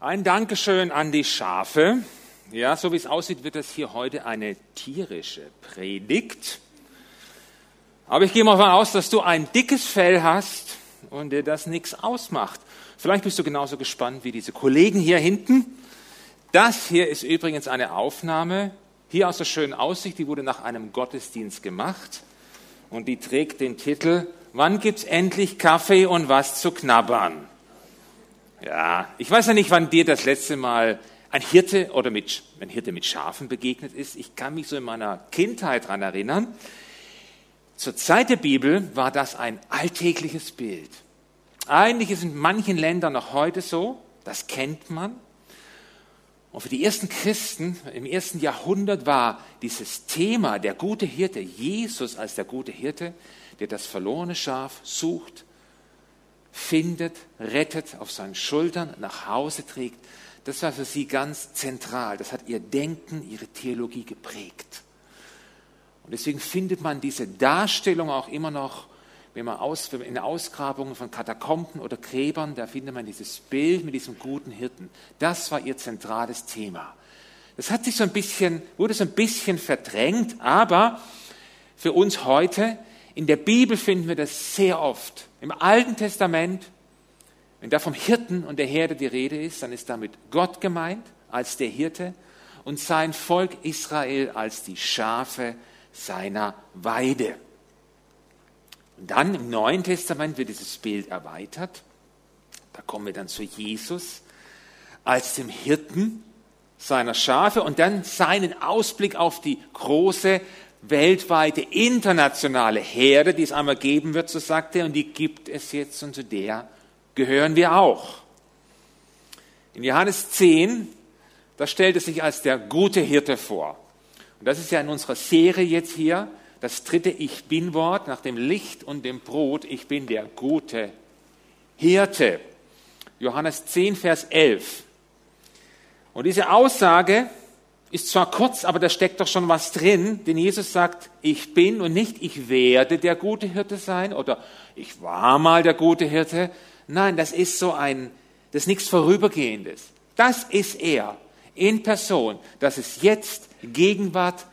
Ein Dankeschön an die Schafe. Ja, so wie es aussieht, wird das hier heute eine tierische Predigt. Aber ich gehe mal davon aus, dass du ein dickes Fell hast und dir das nichts ausmacht. Vielleicht bist du genauso gespannt wie diese Kollegen hier hinten. Das hier ist übrigens eine Aufnahme hier aus der schönen Aussicht. Die wurde nach einem Gottesdienst gemacht und die trägt den Titel Wann gibt's endlich Kaffee und was zu knabbern? Ja, ich weiß ja nicht, wann dir das letzte Mal ein Hirte oder mit, ein Hirte mit Schafen begegnet ist. Ich kann mich so in meiner Kindheit daran erinnern. Zur Zeit der Bibel war das ein alltägliches Bild. Eigentlich ist in manchen Ländern noch heute so, das kennt man. Und für die ersten Christen im ersten Jahrhundert war dieses Thema der gute Hirte, Jesus als der gute Hirte, der das verlorene Schaf sucht, findet, rettet, auf seinen Schultern nach Hause trägt. Das war für sie ganz zentral. Das hat ihr Denken, ihre Theologie geprägt. Und deswegen findet man diese Darstellung auch immer noch, wenn man aus, in Ausgrabungen von Katakomben oder Gräbern, da findet man dieses Bild mit diesem guten Hirten. Das war ihr zentrales Thema. Das hat sich so ein bisschen, wurde so ein bisschen verdrängt, aber für uns heute in der Bibel finden wir das sehr oft. Im Alten Testament, wenn da vom Hirten und der Herde die Rede ist, dann ist damit Gott gemeint als der Hirte und sein Volk Israel als die Schafe seiner Weide. Und dann im Neuen Testament wird dieses Bild erweitert. Da kommen wir dann zu Jesus als dem Hirten seiner Schafe und dann seinen Ausblick auf die große weltweite, internationale Herde, die es einmal geben wird, so sagt er, und die gibt es jetzt und zu der gehören wir auch. In Johannes 10, da stellt es sich als der gute Hirte vor. Und das ist ja in unserer Serie jetzt hier das dritte Ich bin-Wort nach dem Licht und dem Brot. Ich bin der gute Hirte. Johannes 10, Vers 11. Und diese Aussage, ist zwar kurz, aber da steckt doch schon was drin, denn Jesus sagt, ich bin und nicht ich werde der gute Hirte sein oder ich war mal der gute Hirte. Nein, das ist so ein, das ist nichts Vorübergehendes. Das ist er in Person. Das ist jetzt Gegenwart,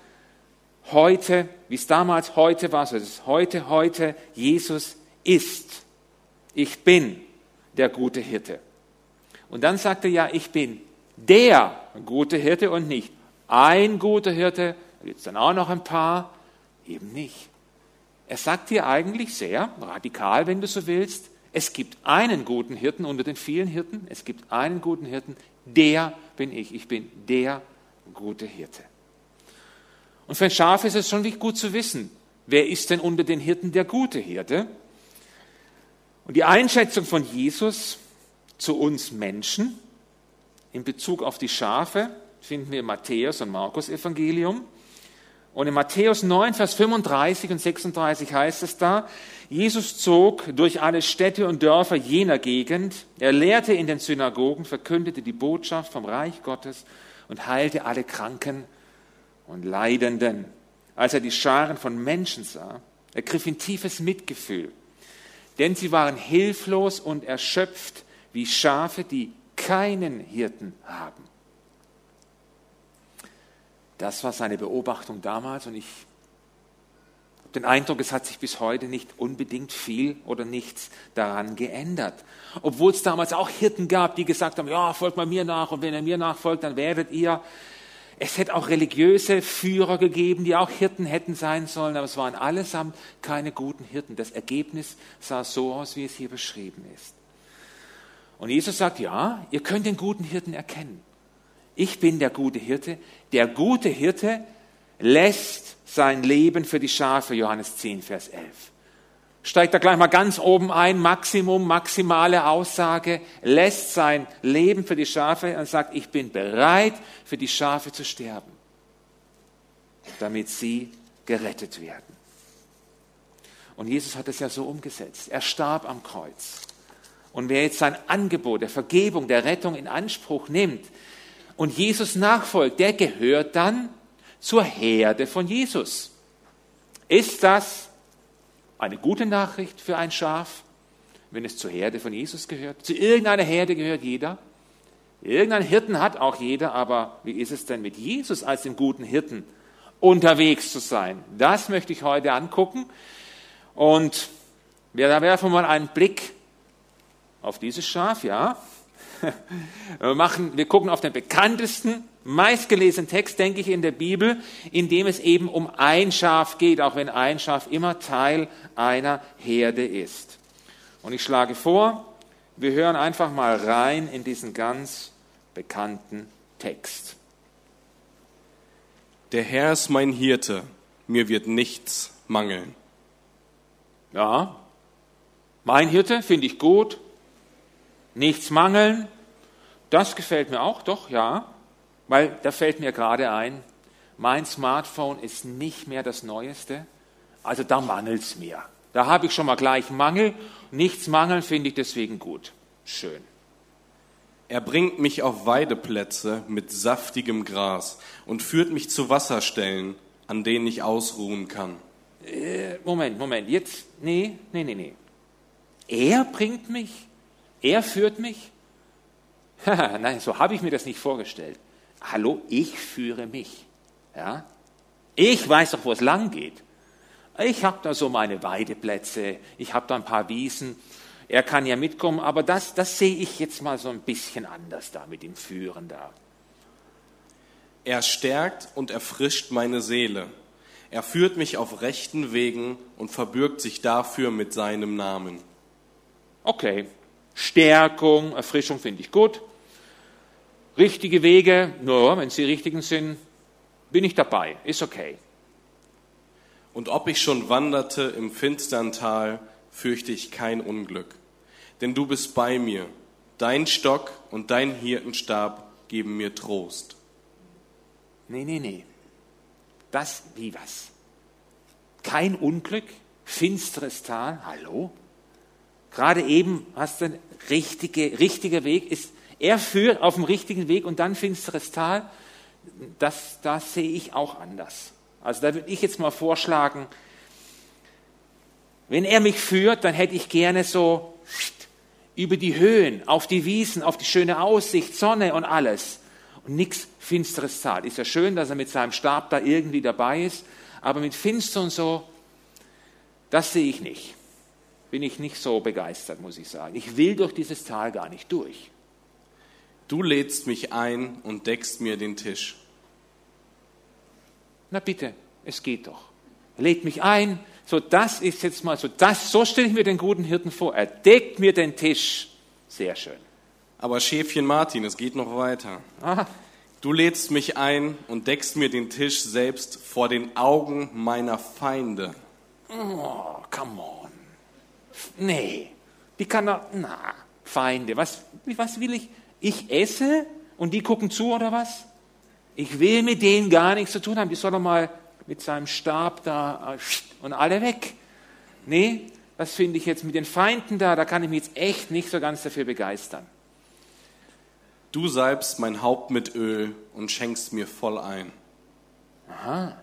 heute, wie es damals heute war, so ist es heute, heute, Jesus ist. Ich bin der gute Hirte. Und dann sagt er ja, ich bin der gute Hirte und nicht ein guter Hirte, da gibt es dann auch noch ein paar, eben nicht. Er sagt dir eigentlich sehr radikal, wenn du so willst, es gibt einen guten Hirten unter den vielen Hirten, es gibt einen guten Hirten, der bin ich, ich bin der gute Hirte. Und für ein Schaf ist es schon gut zu wissen, wer ist denn unter den Hirten der gute Hirte? Und die Einschätzung von Jesus zu uns Menschen in Bezug auf die Schafe finden wir im Matthäus und Markus Evangelium. Und in Matthäus 9, Vers 35 und 36 heißt es da, Jesus zog durch alle Städte und Dörfer jener Gegend, er lehrte in den Synagogen, verkündete die Botschaft vom Reich Gottes und heilte alle Kranken und Leidenden. Als er die Scharen von Menschen sah, ergriff ihn tiefes Mitgefühl, denn sie waren hilflos und erschöpft wie Schafe, die keinen Hirten haben. Das war seine Beobachtung damals und ich habe den Eindruck, es hat sich bis heute nicht unbedingt viel oder nichts daran geändert. Obwohl es damals auch Hirten gab, die gesagt haben, ja, folgt mal mir nach und wenn ihr mir nachfolgt, dann werdet ihr. Es hätte auch religiöse Führer gegeben, die auch Hirten hätten sein sollen, aber es waren allesamt keine guten Hirten. Das Ergebnis sah so aus, wie es hier beschrieben ist. Und Jesus sagt, ja, ihr könnt den guten Hirten erkennen. Ich bin der gute Hirte. Der gute Hirte lässt sein Leben für die Schafe, Johannes 10, Vers 11. Steigt da gleich mal ganz oben ein, Maximum, maximale Aussage, lässt sein Leben für die Schafe und sagt, ich bin bereit, für die Schafe zu sterben, damit sie gerettet werden. Und Jesus hat es ja so umgesetzt. Er starb am Kreuz. Und wer jetzt sein Angebot der Vergebung, der Rettung in Anspruch nimmt, und Jesus nachfolgt, der gehört dann zur Herde von Jesus. Ist das eine gute Nachricht für ein Schaf, wenn es zur Herde von Jesus gehört? Zu irgendeiner Herde gehört jeder? Irgendeinen Hirten hat auch jeder, aber wie ist es denn mit Jesus als dem guten Hirten unterwegs zu sein? Das möchte ich heute angucken. Und wir werfen mal einen Blick auf dieses Schaf, ja. Wir, machen, wir gucken auf den bekanntesten, meistgelesenen Text, denke ich, in der Bibel, in dem es eben um ein Schaf geht, auch wenn ein Schaf immer Teil einer Herde ist. Und ich schlage vor, wir hören einfach mal rein in diesen ganz bekannten Text. Der Herr ist mein Hirte, mir wird nichts mangeln. Ja, mein Hirte finde ich gut, nichts mangeln, das gefällt mir auch, doch, ja, weil da fällt mir gerade ein, mein Smartphone ist nicht mehr das Neueste, also da mangelt es mir. Da habe ich schon mal gleich Mangel, nichts mangeln finde ich deswegen gut. Schön. Er bringt mich auf Weideplätze mit saftigem Gras und führt mich zu Wasserstellen, an denen ich ausruhen kann. Äh, Moment, Moment, jetzt, nee, nee, nee, nee. Er bringt mich, er führt mich. Nein, so habe ich mir das nicht vorgestellt. Hallo, ich führe mich. Ja? Ich weiß doch, wo es lang geht. Ich habe da so meine Weideplätze, ich habe da ein paar Wiesen er kann ja mitkommen, aber das, das sehe ich jetzt mal so ein bisschen anders da mit dem Führen da. Er stärkt und erfrischt meine Seele. Er führt mich auf rechten Wegen und verbürgt sich dafür mit seinem Namen. Okay, Stärkung, Erfrischung finde ich gut. Richtige Wege, nur wenn sie richtigen sind, bin ich dabei, ist okay. Und ob ich schon wanderte im finstern Tal, fürchte ich kein Unglück. Denn du bist bei mir. Dein Stock und dein Hirtenstab geben mir Trost. Nee, nee, nee. Das, wie was? Kein Unglück? Finsteres Tal? Hallo? Gerade eben hast du ein richtige, richtiger Weg. Ist, er führt auf dem richtigen Weg und dann finsteres Tal. Das, das sehe ich auch anders. Also da würde ich jetzt mal vorschlagen, wenn er mich führt, dann hätte ich gerne so über die Höhen, auf die Wiesen, auf die schöne Aussicht, Sonne und alles. Und nichts Finsteres zahlt. Ist ja schön, dass er mit seinem Stab da irgendwie dabei ist, aber mit Finster und so, das sehe ich nicht. Bin ich nicht so begeistert, muss ich sagen. Ich will durch dieses Tal gar nicht durch. Du lädst mich ein und deckst mir den Tisch. Na bitte, es geht doch. Lädt mich ein, so, das ist jetzt mal so, das, so stelle ich mir den guten Hirten vor. Er deckt mir den Tisch. Sehr schön. Aber Schäfchen Martin, es geht noch weiter. Aha. Du lädst mich ein und deckst mir den Tisch selbst vor den Augen meiner Feinde. Oh, come on. Nee, die kann er, na, Feinde, was, was will ich? Ich esse und die gucken zu oder was? Ich will mit denen gar nichts zu tun haben. Die soll doch mal mit seinem Stab da äh, und alle weg. Nee, das finde ich jetzt mit den Feinden da, da kann ich mich jetzt echt nicht so ganz dafür begeistern. Du salbst mein Haupt mit Öl und schenkst mir voll ein. Aha,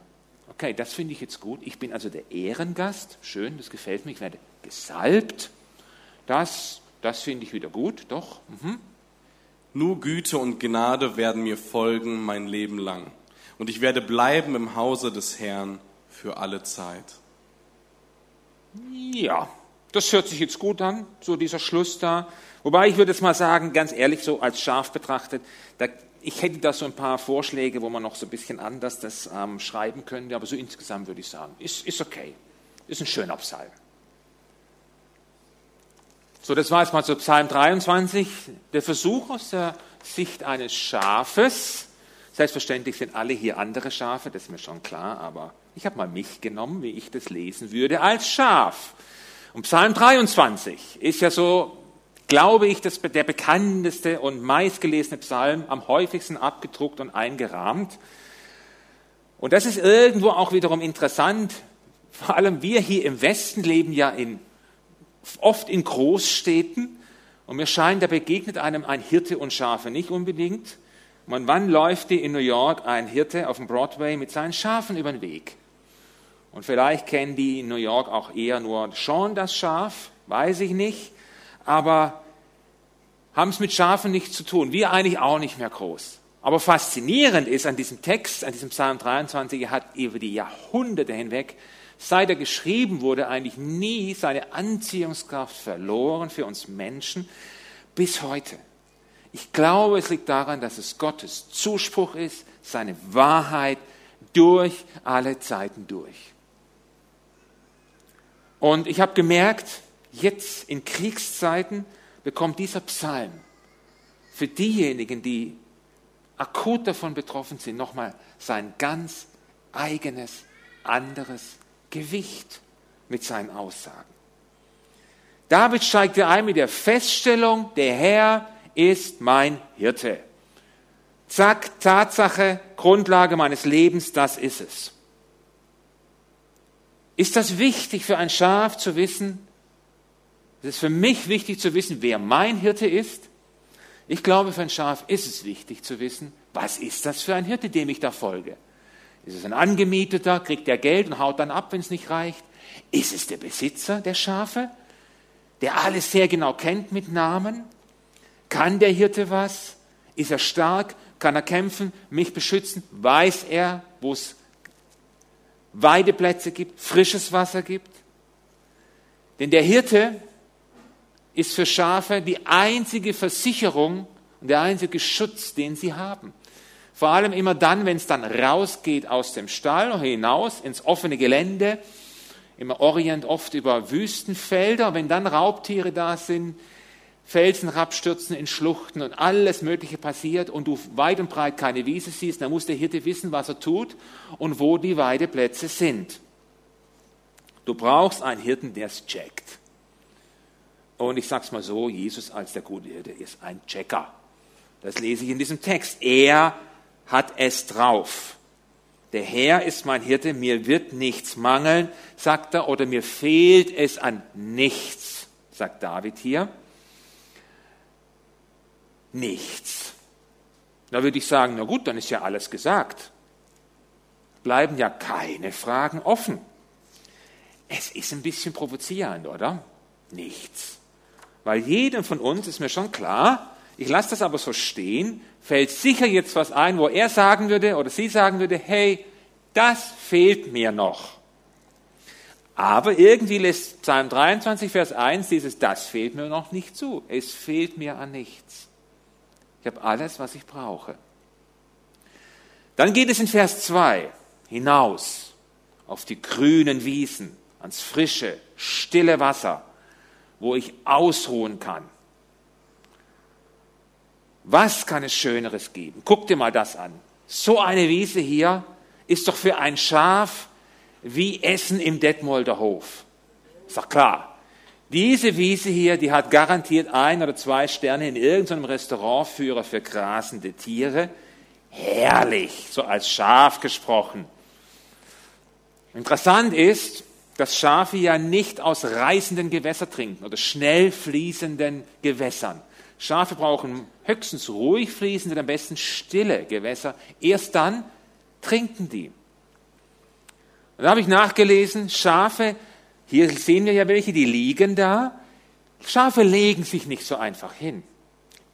okay, das finde ich jetzt gut. Ich bin also der Ehrengast. Schön, das gefällt mir. Ich werde gesalbt. Das, das finde ich wieder gut, doch. Mhm. Nur Güte und Gnade werden mir folgen mein Leben lang und ich werde bleiben im Hause des Herrn für alle Zeit. Ja, das hört sich jetzt gut an, so dieser Schluss da. Wobei ich würde jetzt mal sagen, ganz ehrlich, so als scharf betrachtet, da, ich hätte da so ein paar Vorschläge, wo man noch so ein bisschen anders das ähm, schreiben könnte, aber so insgesamt würde ich sagen, ist, ist okay. Ist ein schöner Psalm. So, das war jetzt mal so Psalm 23, der Versuch aus der Sicht eines Schafes, Selbstverständlich sind alle hier andere Schafe, das ist mir schon klar, aber ich habe mal mich genommen, wie ich das lesen würde, als Schaf. Und Psalm 23 ist ja so, glaube ich, das, der bekannteste und meistgelesene Psalm, am häufigsten abgedruckt und eingerahmt. Und das ist irgendwo auch wiederum interessant. Vor allem wir hier im Westen leben ja in, oft in Großstädten. Und mir scheint, da begegnet einem ein Hirte und Schafe nicht unbedingt. Und wann läuft dir in New York ein Hirte auf dem Broadway mit seinen Schafen über den Weg? Und vielleicht kennen die in New York auch eher nur schon das Schaf, weiß ich nicht. Aber haben es mit Schafen nichts zu tun. Wir eigentlich auch nicht mehr groß. Aber faszinierend ist an diesem Text, an diesem Psalm 23, er hat über die Jahrhunderte hinweg, seit er geschrieben wurde, eigentlich nie seine Anziehungskraft verloren für uns Menschen bis heute. Ich glaube, es liegt daran, dass es Gottes Zuspruch ist, seine Wahrheit durch alle Zeiten durch. Und ich habe gemerkt, jetzt in Kriegszeiten bekommt dieser Psalm für diejenigen, die akut davon betroffen sind, nochmal sein ganz eigenes, anderes Gewicht mit seinen Aussagen. David steigt ja ein mit der Feststellung, der Herr ist mein Hirte. Zack, Tatsache, Grundlage meines Lebens, das ist es. Ist das wichtig für ein Schaf zu wissen? Es ist für mich wichtig zu wissen, wer mein Hirte ist. Ich glaube, für ein Schaf ist es wichtig zu wissen, was ist das für ein Hirte, dem ich da folge. Ist es ein Angemieteter, kriegt er Geld und haut dann ab, wenn es nicht reicht? Ist es der Besitzer der Schafe, der alles sehr genau kennt mit Namen? Kann der Hirte was? Ist er stark? Kann er kämpfen, mich beschützen? Weiß er, wo es Weideplätze gibt, frisches Wasser gibt? Denn der Hirte ist für Schafe die einzige Versicherung und der einzige Schutz, den sie haben. Vor allem immer dann, wenn es dann rausgeht aus dem Stall hinaus ins offene Gelände, im Orient oft über Wüstenfelder, wenn dann Raubtiere da sind, Felsen herabstürzen in Schluchten und alles Mögliche passiert und du weit und breit keine Wiese siehst, dann muss der Hirte wissen, was er tut und wo die Weideplätze sind. Du brauchst einen Hirten, der es checkt. Und ich sage es mal so, Jesus als der gute Hirte ist ein Checker. Das lese ich in diesem Text. Er hat es drauf. Der Herr ist mein Hirte, mir wird nichts mangeln, sagt er, oder mir fehlt es an nichts, sagt David hier. Nichts. Da würde ich sagen, na gut, dann ist ja alles gesagt. Bleiben ja keine Fragen offen. Es ist ein bisschen provozierend, oder? Nichts. Weil jedem von uns ist mir schon klar, ich lasse das aber so stehen, fällt sicher jetzt was ein, wo er sagen würde oder sie sagen würde, hey, das fehlt mir noch. Aber irgendwie lässt Psalm 23, Vers 1 dieses Das fehlt mir noch nicht zu. Es fehlt mir an nichts. Ich habe alles, was ich brauche. Dann geht es in Vers 2 hinaus auf die grünen Wiesen, ans frische, stille Wasser wo ich ausruhen kann. Was kann es Schöneres geben? Guck dir mal das an. So eine Wiese hier ist doch für ein Schaf wie Essen im Detmolder Hof. Ist doch klar. Diese Wiese hier, die hat garantiert ein oder zwei Sterne in irgendeinem Restaurantführer für grasende Tiere. Herrlich, so als Schaf gesprochen. Interessant ist, dass Schafe ja nicht aus reißenden Gewässern trinken oder schnell fließenden Gewässern. Schafe brauchen höchstens ruhig fließende, am besten stille Gewässer. Erst dann trinken die. Und da habe ich nachgelesen, Schafe, hier sehen wir ja welche, die liegen da. Schafe legen sich nicht so einfach hin.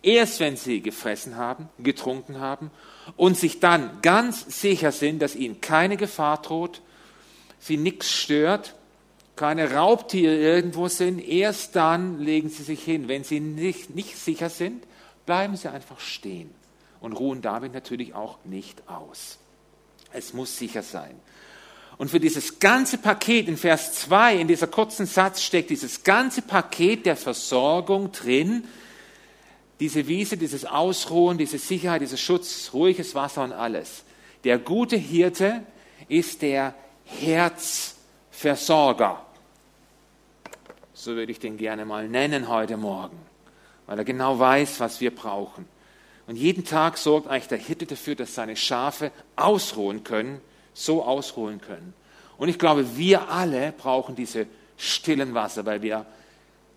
Erst wenn sie gefressen haben, getrunken haben und sich dann ganz sicher sind, dass ihnen keine Gefahr droht, sie nichts stört, keine Raubtiere irgendwo sind, erst dann legen sie sich hin. Wenn sie nicht, nicht sicher sind, bleiben sie einfach stehen und ruhen damit natürlich auch nicht aus. Es muss sicher sein. Und für dieses ganze Paket in Vers 2, in dieser kurzen Satz steckt dieses ganze Paket der Versorgung drin. Diese Wiese, dieses Ausruhen, diese Sicherheit, dieser Schutz, ruhiges Wasser und alles. Der gute Hirte ist der Herzversorger. So würde ich den gerne mal nennen heute Morgen, weil er genau weiß, was wir brauchen. Und jeden Tag sorgt eigentlich der Hirte dafür, dass seine Schafe ausruhen können, so ausruhen können. Und ich glaube, wir alle brauchen diese stillen Wasser, weil wir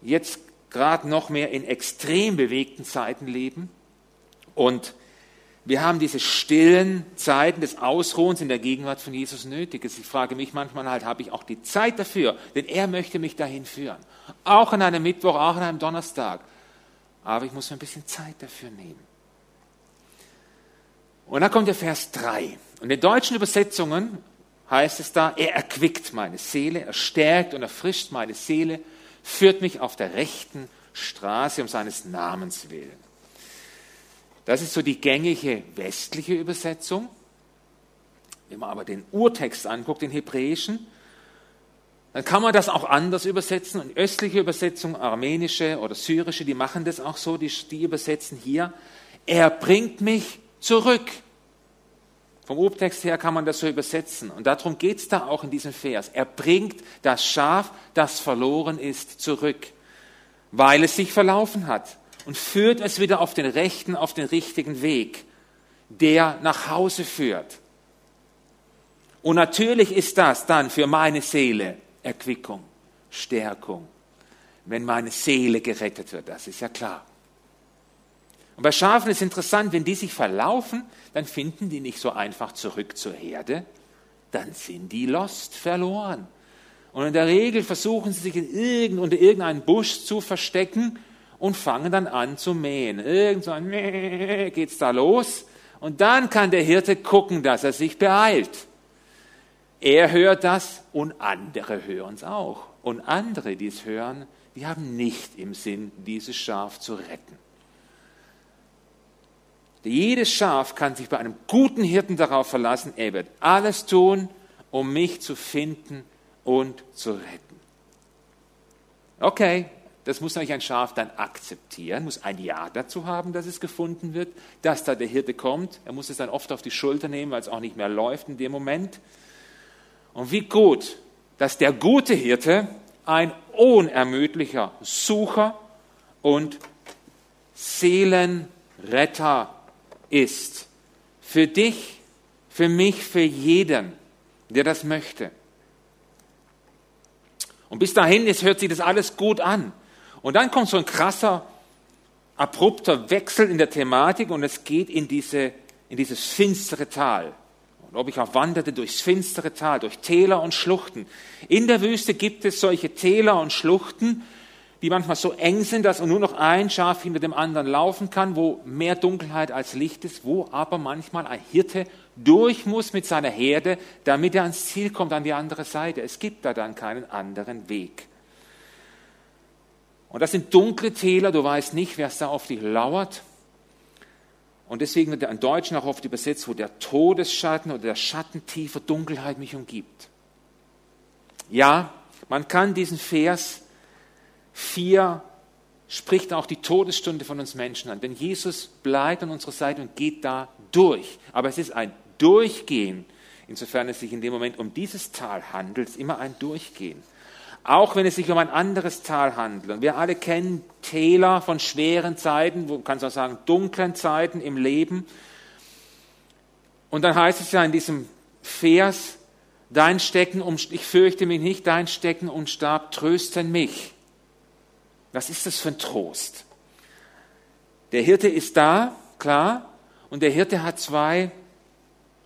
jetzt gerade noch mehr in extrem bewegten Zeiten leben und wir haben diese stillen Zeiten des Ausruhens in der Gegenwart von Jesus nötig. Ich frage mich manchmal halt, habe ich auch die Zeit dafür? Denn er möchte mich dahin führen. Auch an einem Mittwoch, auch an einem Donnerstag. aber ich muss mir ein bisschen Zeit dafür nehmen. Und dann kommt der Vers 3. Und in deutschen Übersetzungen heißt es da, er erquickt meine Seele, er stärkt und erfrischt meine Seele, führt mich auf der rechten Straße um seines Namens willen. Das ist so die gängige westliche Übersetzung. Wenn man aber den Urtext anguckt, den hebräischen, dann kann man das auch anders übersetzen. Und östliche Übersetzung, armenische oder syrische, die machen das auch so, die, die übersetzen hier, er bringt mich zurück. Vom Urtext her kann man das so übersetzen. Und darum geht es da auch in diesem Vers. Er bringt das Schaf, das verloren ist, zurück, weil es sich verlaufen hat und führt es wieder auf den rechten, auf den richtigen Weg, der nach Hause führt. Und natürlich ist das dann für meine Seele Erquickung, Stärkung, wenn meine Seele gerettet wird, das ist ja klar. Und bei Schafen ist interessant, wenn die sich verlaufen, dann finden die nicht so einfach zurück zur Herde, dann sind die lost, verloren. Und in der Regel versuchen sie sich in irgend, unter irgendeinen Busch zu verstecken und fangen dann an zu mähen. Irgend so ein Mäh geht's da los. Und dann kann der Hirte gucken, dass er sich beeilt. Er hört das und andere hören es auch. Und andere, die es hören, die haben nicht im Sinn, dieses Schaf zu retten. Jedes Schaf kann sich bei einem guten Hirten darauf verlassen, er wird alles tun, um mich zu finden und zu retten. Okay, das muss natürlich ein Schaf dann akzeptieren, muss ein Ja dazu haben, dass es gefunden wird, dass da der Hirte kommt. Er muss es dann oft auf die Schulter nehmen, weil es auch nicht mehr läuft in dem Moment. Und wie gut, dass der gute Hirte ein unermüdlicher Sucher und Seelenretter ist. Für dich, für mich, für jeden, der das möchte. Und bis dahin es hört sich das alles gut an. Und dann kommt so ein krasser, abrupter Wechsel in der Thematik und es geht in, diese, in dieses finstere Tal. Und ob ich auch wanderte durchs finstere Tal, durch Täler und Schluchten. In der Wüste gibt es solche Täler und Schluchten, die manchmal so eng sind, dass nur noch ein Schaf hinter dem anderen laufen kann, wo mehr Dunkelheit als Licht ist, wo aber manchmal ein Hirte durch muss mit seiner Herde, damit er ans Ziel kommt, an die andere Seite. Es gibt da dann keinen anderen Weg. Und das sind dunkle Täler, du weißt nicht, wer es da auf dich lauert. Und deswegen wird er in Deutschen auch oft übersetzt, wo der Todesschatten oder der Schatten tiefer Dunkelheit mich umgibt. Ja, man kann diesen Vers 4 spricht auch die Todesstunde von uns Menschen an. Denn Jesus bleibt an unserer Seite und geht da durch. Aber es ist ein Durchgehen, insofern es sich in dem Moment um dieses Tal handelt, immer ein Durchgehen. Auch wenn es sich um ein anderes Tal handelt. Und wir alle kennen Täler von schweren Zeiten, wo kannst du auch sagen, dunklen Zeiten im Leben. Und dann heißt es ja in diesem Vers, dein Stecken und ich fürchte mich nicht, dein Stecken und Stab trösten mich. Was ist das für ein Trost? Der Hirte ist da, klar, und der Hirte hat zwei,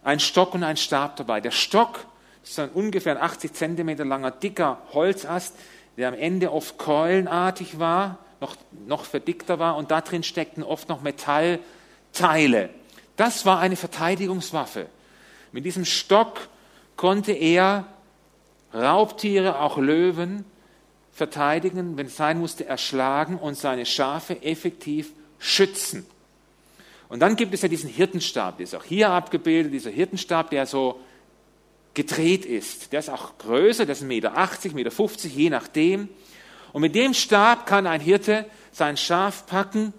einen Stock und einen Stab dabei. Der Stock ist ein ungefähr 80 Zentimeter langer, dicker Holzast, der am Ende oft keulenartig war, noch, noch verdickter war und da drin steckten oft noch Metallteile. Das war eine Verteidigungswaffe. Mit diesem Stock konnte er Raubtiere, auch Löwen, verteidigen, wenn es sein musste, erschlagen und seine Schafe effektiv schützen. Und dann gibt es ja diesen Hirtenstab, der ist auch hier abgebildet, dieser Hirtenstab, der so gedreht ist. Der ist auch größer, der ist 1,80 Meter, 1,50 Meter, je nachdem. Und mit dem Stab kann ein Hirte sein Schaf packen,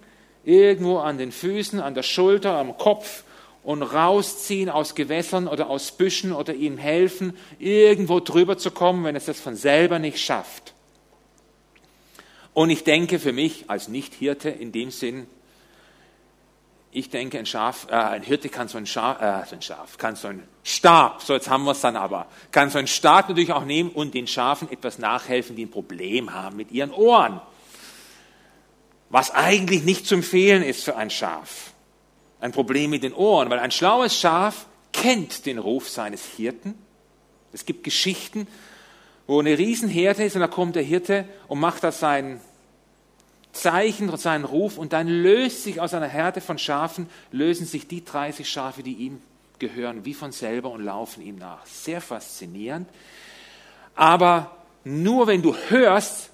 irgendwo an den Füßen, an der Schulter, am Kopf und rausziehen aus Gewässern oder aus Büschen oder ihm helfen, irgendwo drüber zu kommen, wenn es das von selber nicht schafft. Und ich denke für mich als Nicht-Hirte in dem Sinn, ich denke, ein Schaf, äh, ein Hirte kann so ein Schaf, äh, so ein Schaf, kann so ein Stab, so jetzt haben wir es dann aber, kann so einen Stab natürlich auch nehmen und den Schafen etwas nachhelfen, die ein Problem haben mit ihren Ohren. Was eigentlich nicht zu empfehlen ist für ein Schaf. Ein Problem mit den Ohren, weil ein schlaues Schaf kennt den Ruf seines Hirten. Es gibt Geschichten, wo eine Riesenherde ist und da kommt der Hirte und macht da sein Zeichen seinen Ruf und dann löst sich aus einer Herde von Schafen, lösen sich die 30 Schafe, die ihm gehören, wie von selber und laufen ihm nach. Sehr faszinierend. Aber nur wenn du hörst,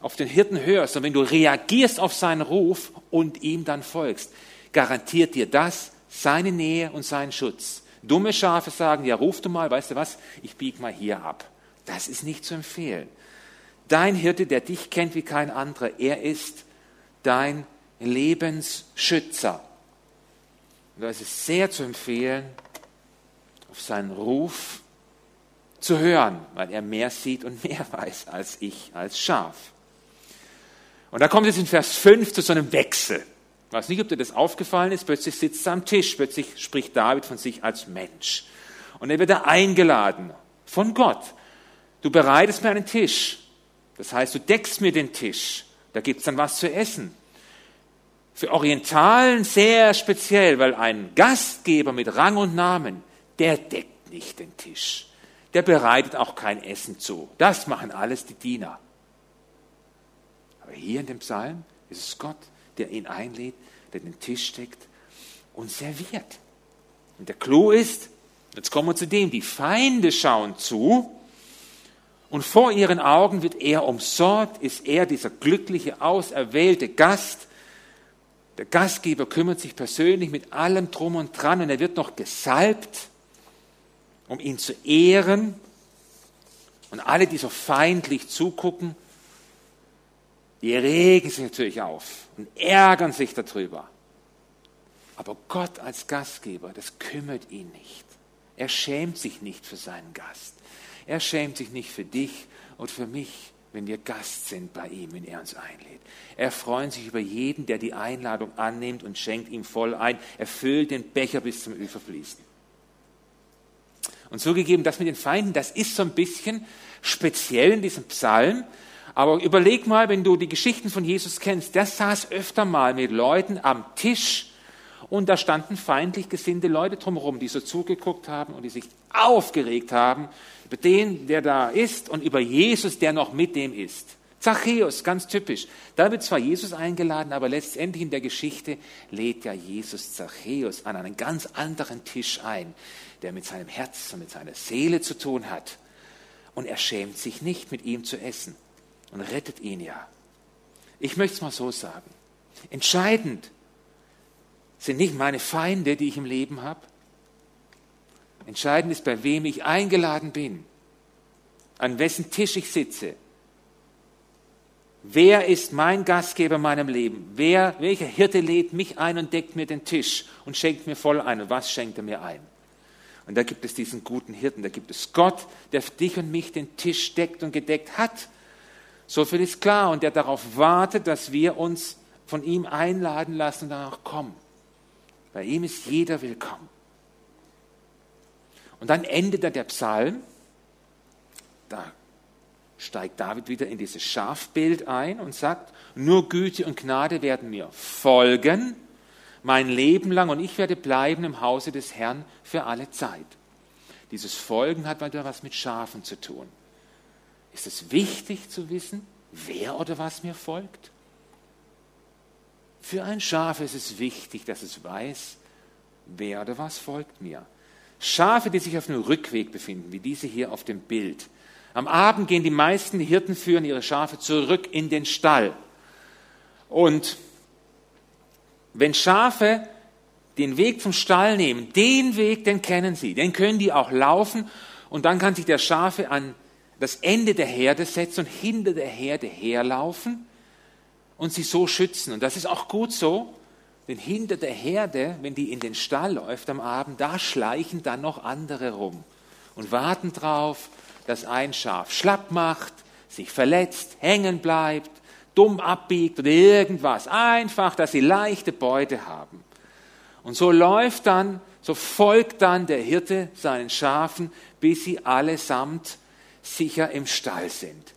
auf den Hirten hörst und wenn du reagierst auf seinen Ruf und ihm dann folgst, garantiert dir das seine Nähe und seinen Schutz. Dumme Schafe sagen, ja, ruf du mal, weißt du was, ich bieg mal hier ab. Das ist nicht zu empfehlen. Dein Hirte, der dich kennt wie kein anderer, er ist dein Lebensschützer. Und da ist es sehr zu empfehlen, auf seinen Ruf zu hören, weil er mehr sieht und mehr weiß als ich als Schaf. Und da kommt es in Vers 5 zu so einem Wechsel. Ich weiß nicht, ob dir das aufgefallen ist. Plötzlich sitzt er am Tisch. Plötzlich spricht David von sich als Mensch. Und er wird da eingeladen von Gott. Du bereitest mir einen Tisch. Das heißt, du deckst mir den Tisch. Da gibt's dann was zu essen. Für Orientalen sehr speziell, weil ein Gastgeber mit Rang und Namen, der deckt nicht den Tisch. Der bereitet auch kein Essen zu. Das machen alles die Diener. Aber hier in dem Psalm ist es Gott, der ihn einlädt, der den Tisch deckt und serviert. Und der Clou ist, jetzt kommen wir zu dem, die Feinde schauen zu und vor ihren Augen wird er umsorgt, ist er dieser glückliche, auserwählte Gast. Der Gastgeber kümmert sich persönlich mit allem drum und dran und er wird noch gesalbt, um ihn zu ehren. Und alle, die so feindlich zugucken, die regen sich natürlich auf und ärgern sich darüber. Aber Gott als Gastgeber, das kümmert ihn nicht. Er schämt sich nicht für seinen Gast. Er schämt sich nicht für dich und für mich, wenn wir Gast sind bei ihm, wenn er uns einlädt. Er freut sich über jeden, der die Einladung annimmt und schenkt ihm voll ein. Er füllt den Becher bis zum Überfließen. Und zugegeben, das mit den Feinden, das ist so ein bisschen speziell in diesem Psalm, aber überleg mal, wenn du die Geschichten von Jesus kennst, der saß öfter mal mit Leuten am Tisch und da standen feindlich gesinnte Leute drumherum, die so zugeguckt haben und die sich aufgeregt haben über den, der da ist und über Jesus, der noch mit dem ist. Zachäus, ganz typisch. Da wird zwar Jesus eingeladen, aber letztendlich in der Geschichte lädt ja Jesus Zachäus an einen ganz anderen Tisch ein, der mit seinem Herz und mit seiner Seele zu tun hat. Und er schämt sich nicht, mit ihm zu essen und rettet ihn ja. Ich möchte es mal so sagen. Entscheidend sind nicht meine Feinde, die ich im Leben habe. Entscheidend ist, bei wem ich eingeladen bin, an wessen Tisch ich sitze. Wer ist mein Gastgeber in meinem Leben? Wer, welcher Hirte lädt mich ein und deckt mir den Tisch und schenkt mir voll ein? Und was schenkt er mir ein? Und da gibt es diesen guten Hirten, da gibt es Gott, der für dich und mich den Tisch deckt und gedeckt hat. So viel ist klar und der darauf wartet, dass wir uns von ihm einladen lassen und danach kommen. Bei ihm ist jeder willkommen. Und dann endet da der Psalm. Da steigt David wieder in dieses Schafbild ein und sagt, nur Güte und Gnade werden mir folgen, mein Leben lang, und ich werde bleiben im Hause des Herrn für alle Zeit. Dieses Folgen hat wieder was mit Schafen zu tun. Ist es wichtig zu wissen, wer oder was mir folgt? Für ein Schaf ist es wichtig, dass es weiß, wer oder was folgt mir. Schafe, die sich auf einem Rückweg befinden, wie diese hier auf dem Bild. Am Abend gehen die meisten Hirten führen ihre Schafe zurück in den Stall. Und wenn Schafe den Weg zum Stall nehmen, den Weg, den kennen sie, den können die auch laufen und dann kann sich der Schafe an das Ende der Herde setzen und hinter der Herde herlaufen und sie so schützen. Und das ist auch gut so, denn hinter der Herde, wenn die in den Stall läuft am Abend, da schleichen dann noch andere rum und warten drauf, dass ein Schaf schlapp macht, sich verletzt, hängen bleibt, dumm abbiegt oder irgendwas. Einfach, dass sie leichte Beute haben. Und so läuft dann, so folgt dann der Hirte seinen Schafen, bis sie allesamt sicher im Stall sind.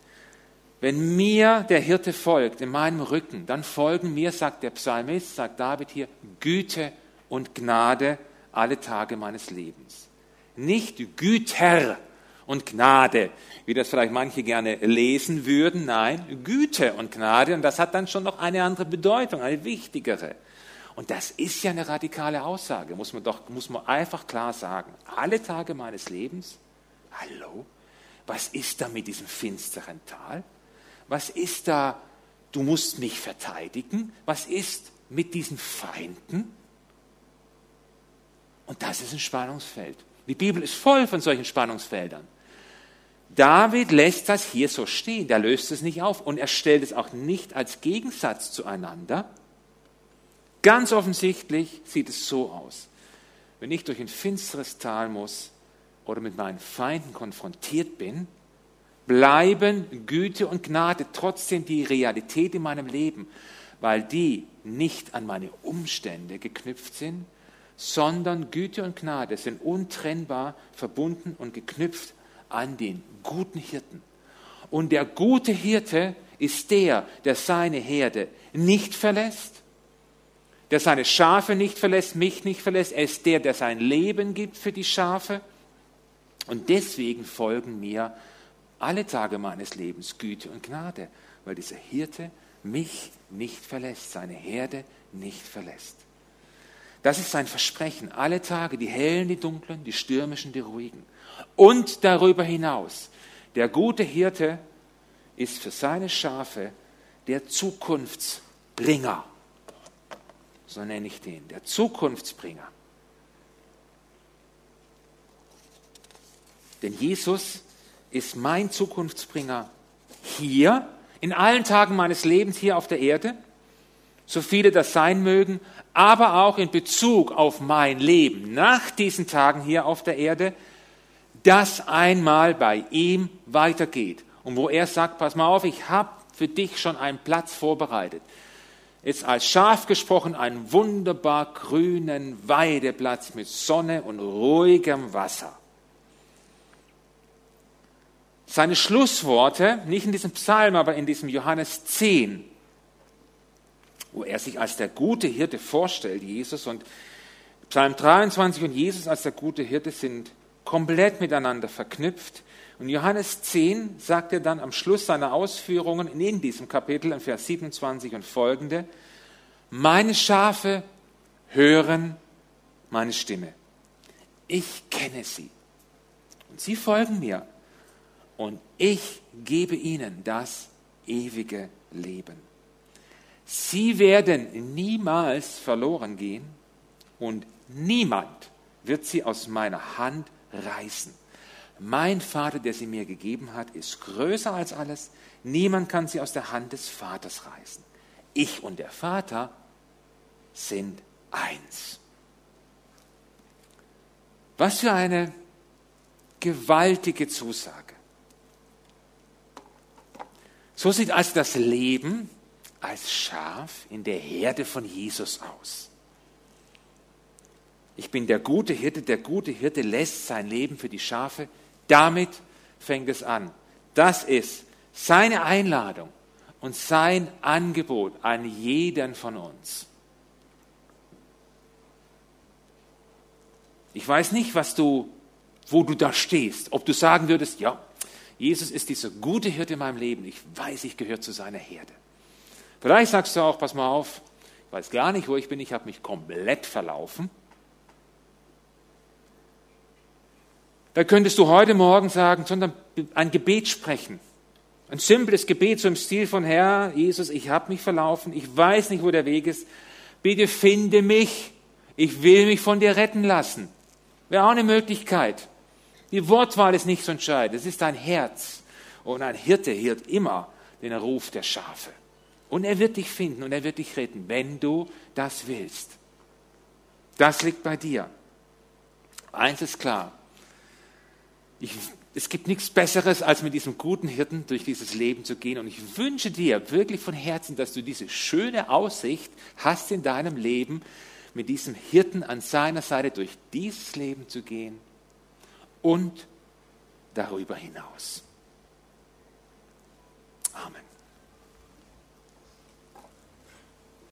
Wenn mir der Hirte folgt, in meinem Rücken, dann folgen mir, sagt der Psalmist, sagt David hier, Güte und Gnade alle Tage meines Lebens. Nicht Güter und Gnade, wie das vielleicht manche gerne lesen würden. Nein, Güte und Gnade. Und das hat dann schon noch eine andere Bedeutung, eine wichtigere. Und das ist ja eine radikale Aussage, muss man doch, muss man einfach klar sagen. Alle Tage meines Lebens, hallo, was ist da mit diesem finsteren Tal? Was ist da, du musst mich verteidigen? Was ist mit diesen Feinden? Und das ist ein Spannungsfeld. Die Bibel ist voll von solchen Spannungsfeldern. David lässt das hier so stehen, der löst es nicht auf und er stellt es auch nicht als Gegensatz zueinander. Ganz offensichtlich sieht es so aus. Wenn ich durch ein finsteres Tal muss oder mit meinen Feinden konfrontiert bin, bleiben Güte und Gnade trotzdem die Realität in meinem Leben, weil die nicht an meine Umstände geknüpft sind, sondern Güte und Gnade sind untrennbar verbunden und geknüpft an den guten Hirten. Und der gute Hirte ist der, der seine Herde nicht verlässt, der seine Schafe nicht verlässt, mich nicht verlässt. Er ist der, der sein Leben gibt für die Schafe. Und deswegen folgen mir alle Tage meines Lebens Güte und Gnade, weil dieser Hirte mich nicht verlässt, seine Herde nicht verlässt. Das ist sein Versprechen. Alle Tage, die hellen, die dunklen, die stürmischen, die ruhigen. Und darüber hinaus, der gute Hirte ist für seine Schafe der Zukunftsbringer. So nenne ich den, der Zukunftsbringer. Denn Jesus ist mein Zukunftsbringer hier, in allen Tagen meines Lebens hier auf der Erde, so viele das sein mögen, aber auch in Bezug auf mein Leben nach diesen Tagen hier auf der Erde, das einmal bei ihm weitergeht. Und wo er sagt, pass mal auf, ich habe für dich schon einen Platz vorbereitet. Jetzt als Schaf gesprochen, einen wunderbar grünen Weideplatz mit Sonne und ruhigem Wasser. Seine Schlussworte, nicht in diesem Psalm, aber in diesem Johannes 10, wo er sich als der gute Hirte vorstellt, Jesus. Und Psalm 23 und Jesus als der gute Hirte sind komplett miteinander verknüpft. Und Johannes 10 sagt er dann am Schluss seiner Ausführungen in diesem Kapitel, in Vers 27 und folgende, meine Schafe hören meine Stimme. Ich kenne sie. Und sie folgen mir. Und ich gebe ihnen das ewige Leben. Sie werden niemals verloren gehen und niemand wird sie aus meiner Hand reißen. Mein Vater, der sie mir gegeben hat, ist größer als alles. Niemand kann sie aus der Hand des Vaters reißen. Ich und der Vater sind eins. Was für eine gewaltige Zusage. So sieht also das Leben als Schaf in der Herde von Jesus aus. Ich bin der gute Hirte, der gute Hirte lässt sein Leben für die Schafe. Damit fängt es an. Das ist seine Einladung und sein Angebot an jeden von uns. Ich weiß nicht, was du, wo du da stehst. Ob du sagen würdest, ja, Jesus ist dieser gute Hirte in meinem Leben. Ich weiß, ich gehöre zu seiner Herde. Vielleicht sagst du auch, pass mal auf, ich weiß gar nicht, wo ich bin, ich habe mich komplett verlaufen. Da könntest du heute Morgen sagen, sondern ein Gebet sprechen. Ein simples Gebet so im Stil von Herr, Jesus, ich habe mich verlaufen, ich weiß nicht, wo der Weg ist. Bitte finde mich, ich will mich von dir retten lassen. Wäre auch eine Möglichkeit. Die Wortwahl ist nicht so entscheidend, es ist dein Herz. Und ein Hirte hört immer den Ruf der Schafe. Und er wird dich finden und er wird dich retten, wenn du das willst. Das liegt bei dir. Eins ist klar. Ich, es gibt nichts Besseres, als mit diesem guten Hirten durch dieses Leben zu gehen. Und ich wünsche dir wirklich von Herzen, dass du diese schöne Aussicht hast in deinem Leben, mit diesem Hirten an seiner Seite durch dieses Leben zu gehen und darüber hinaus. Amen.